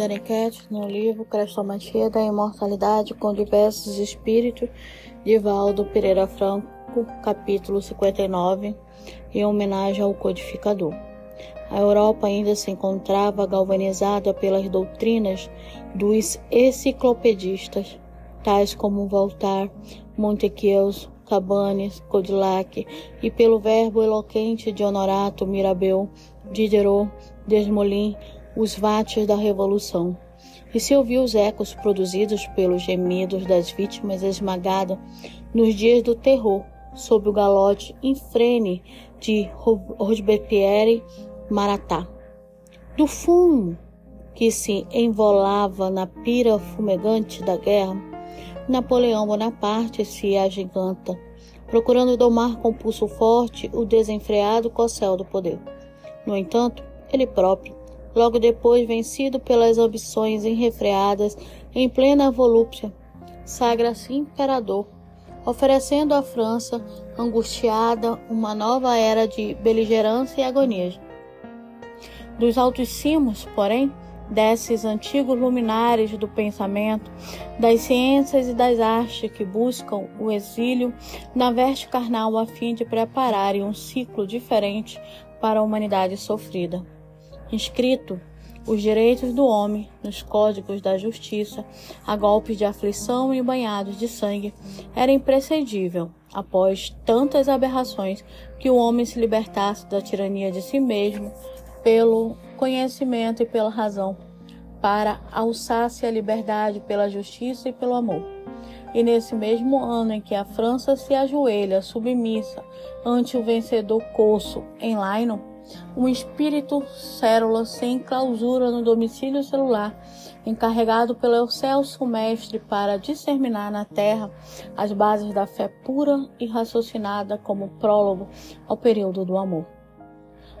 Daniquete, no livro Crestomatia da Imortalidade com diversos espíritos, de Valdo Pereira Franco, capítulo 59, em homenagem ao codificador. A Europa ainda se encontrava galvanizada pelas doutrinas dos enciclopedistas, tais como Voltaire, Montesquieu, Cabanes, Codillac, e pelo verbo eloquente de Honorato, Mirabeau, Diderot, Desmoulins, os vates da Revolução. E se ouviu os ecos produzidos pelos gemidos das vítimas esmagadas nos dias do terror, sob o galote infrene de Robespierre Maratá. Do fumo que se envolava na pira fumegante da guerra, Napoleão Bonaparte se agiganta, procurando domar com pulso forte o desenfreado cossel do poder. No entanto, ele próprio, logo depois vencido pelas ambições enrefreadas em plena volúpia, sagra-se imperador, oferecendo à França, angustiada, uma nova era de beligerância e agonia. Dos altos cimos, porém, desses antigos luminares do pensamento, das ciências e das artes que buscam o exílio na veste carnal a fim de prepararem um ciclo diferente para a humanidade sofrida. Inscrito os direitos do homem nos códigos da justiça, a golpes de aflição e banhados de sangue, era imprescindível, após tantas aberrações, que o homem se libertasse da tirania de si mesmo pelo conhecimento e pela razão, para alçar-se a liberdade pela justiça e pelo amor. E nesse mesmo ano em que a França se ajoelha submissa ante o vencedor Coço em Laino, um espírito célula sem clausura no domicílio celular, encarregado pelo Celso Mestre para disseminar na terra as bases da fé pura e raciocinada como prólogo ao período do amor.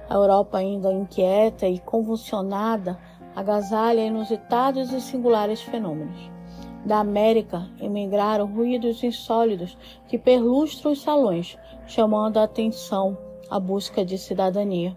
A Europa, ainda inquieta e convulsionada, agasalha inusitados e singulares fenômenos. Da América emigraram ruídos insólidos que perlustram os salões, chamando a atenção à busca de cidadania.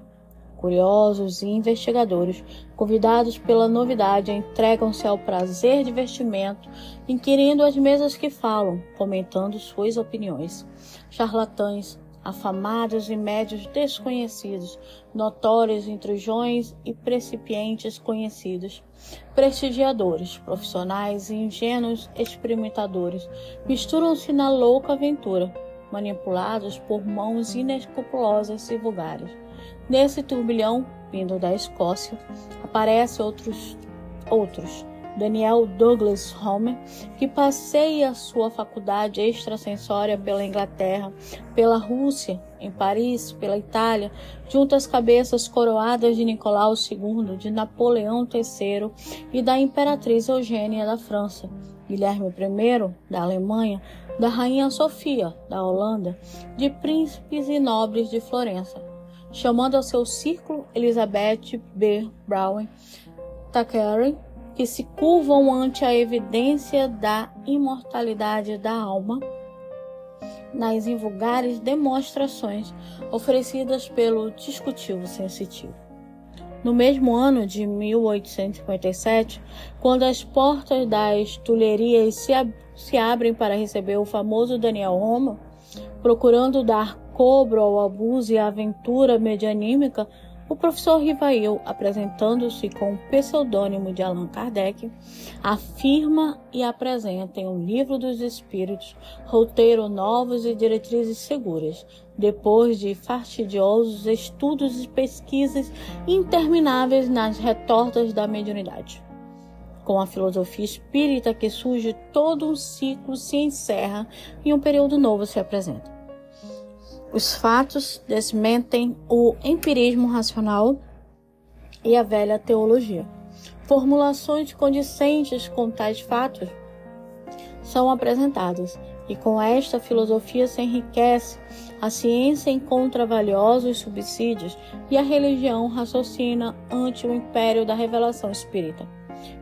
Curiosos e investigadores, convidados pela novidade, entregam-se ao prazer de vestimento, inquirindo as mesas que falam, comentando suas opiniões. Charlatães, afamados e médios desconhecidos, notórios intrusões e precipientes conhecidos, prestigiadores, profissionais e ingênuos experimentadores, misturam-se na louca aventura, manipulados por mãos inescrupulosas e vulgares. Nesse turbilhão, vindo da Escócia, aparecem outros outros. Daniel Douglas Homer, que passeia sua faculdade extrasensória pela Inglaterra, pela Rússia, em Paris, pela Itália, junto às cabeças coroadas de Nicolau II, de Napoleão III e da Imperatriz Eugênia da França, Guilherme I da Alemanha, da Rainha Sofia da Holanda, de príncipes e nobres de Florença, chamando ao seu círculo Elizabeth B. Brown, Thackeray, que se curvam ante a evidência da imortalidade da alma nas invulgares demonstrações oferecidas pelo discutivo sensitivo. No mesmo ano de 1857, quando as portas das Tulherias se, ab se abrem para receber o famoso Daniel Roma, procurando dar cobro ao abuso e à aventura medianímica o professor Rivail, apresentando-se com o pseudônimo de Allan Kardec, afirma e apresenta em O Livro dos Espíritos roteiro novos e diretrizes seguras, depois de fastidiosos estudos e pesquisas intermináveis nas retortas da mediunidade. Com a filosofia espírita que surge, todo um ciclo se encerra e um período novo se apresenta. Os fatos desmentem o empirismo racional e a velha teologia. Formulações condicentes com tais fatos são apresentadas, e com esta filosofia se enriquece, a ciência encontra valiosos subsídios e a religião raciocina ante o império da revelação espírita.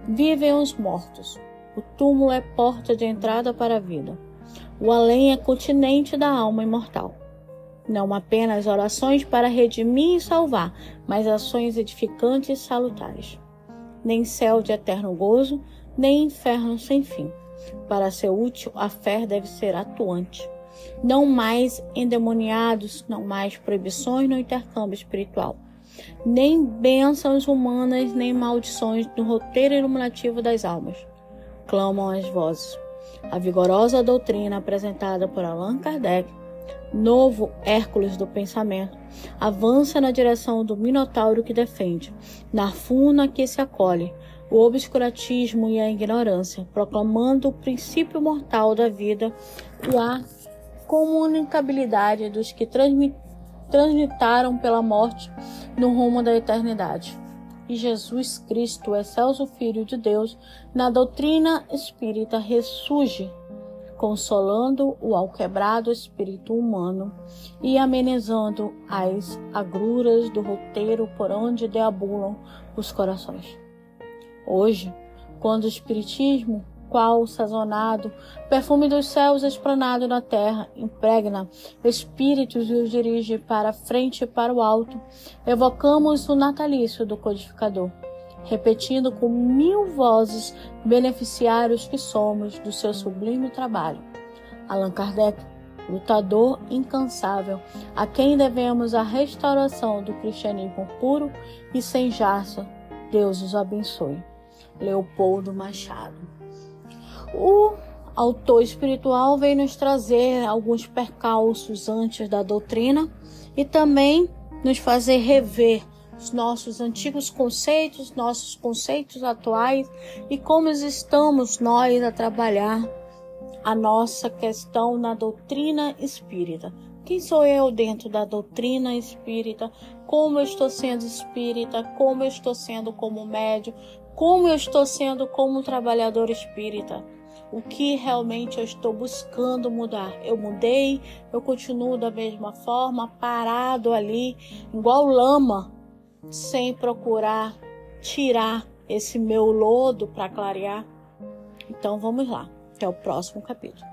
Vivem os mortos. O túmulo é porta de entrada para a vida. O além é continente da alma imortal. Não apenas orações para redimir e salvar, mas ações edificantes e salutares. nem céu de eterno gozo, nem inferno sem fim. Para ser útil, a fé deve ser atuante. Não mais endemoniados, não mais proibições no intercâmbio espiritual. Nem bênçãos humanas, nem maldições no roteiro iluminativo das almas. Clamam as vozes. A vigorosa doutrina apresentada por Allan Kardec, novo Hércules do pensamento, avança na direção do Minotauro que defende, na funa que se acolhe, o obscurantismo e a ignorância, proclamando o princípio mortal da vida e a comunicabilidade dos que transmitaram pela morte no rumo da eternidade. E Jesus Cristo, excelso Filho de Deus, na doutrina espírita ressurge, consolando o alquebrado espírito humano e amenizando as agruras do roteiro por onde deambulam os corações. Hoje, quando o Espiritismo, qual sazonado, perfume dos céus esplanado na terra, impregna espíritos e os dirige para frente e para o alto, evocamos o natalício do codificador, repetindo com mil vozes beneficiários que somos do seu sublime trabalho. Allan Kardec, lutador incansável, a quem devemos a restauração do cristianismo puro e sem jaça, Deus os abençoe. Leopoldo Machado. O autor espiritual vem nos trazer alguns percalços antes da doutrina e também nos fazer rever os nossos antigos conceitos, nossos conceitos atuais e como estamos nós a trabalhar a nossa questão na doutrina espírita. Quem sou eu dentro da doutrina espírita? Como eu estou sendo espírita? Como eu estou sendo como médio? como eu estou sendo como trabalhador espírita. O que realmente eu estou buscando mudar? Eu mudei, eu continuo da mesma forma, parado ali, igual lama, sem procurar tirar esse meu lodo para clarear. Então vamos lá, até o próximo capítulo.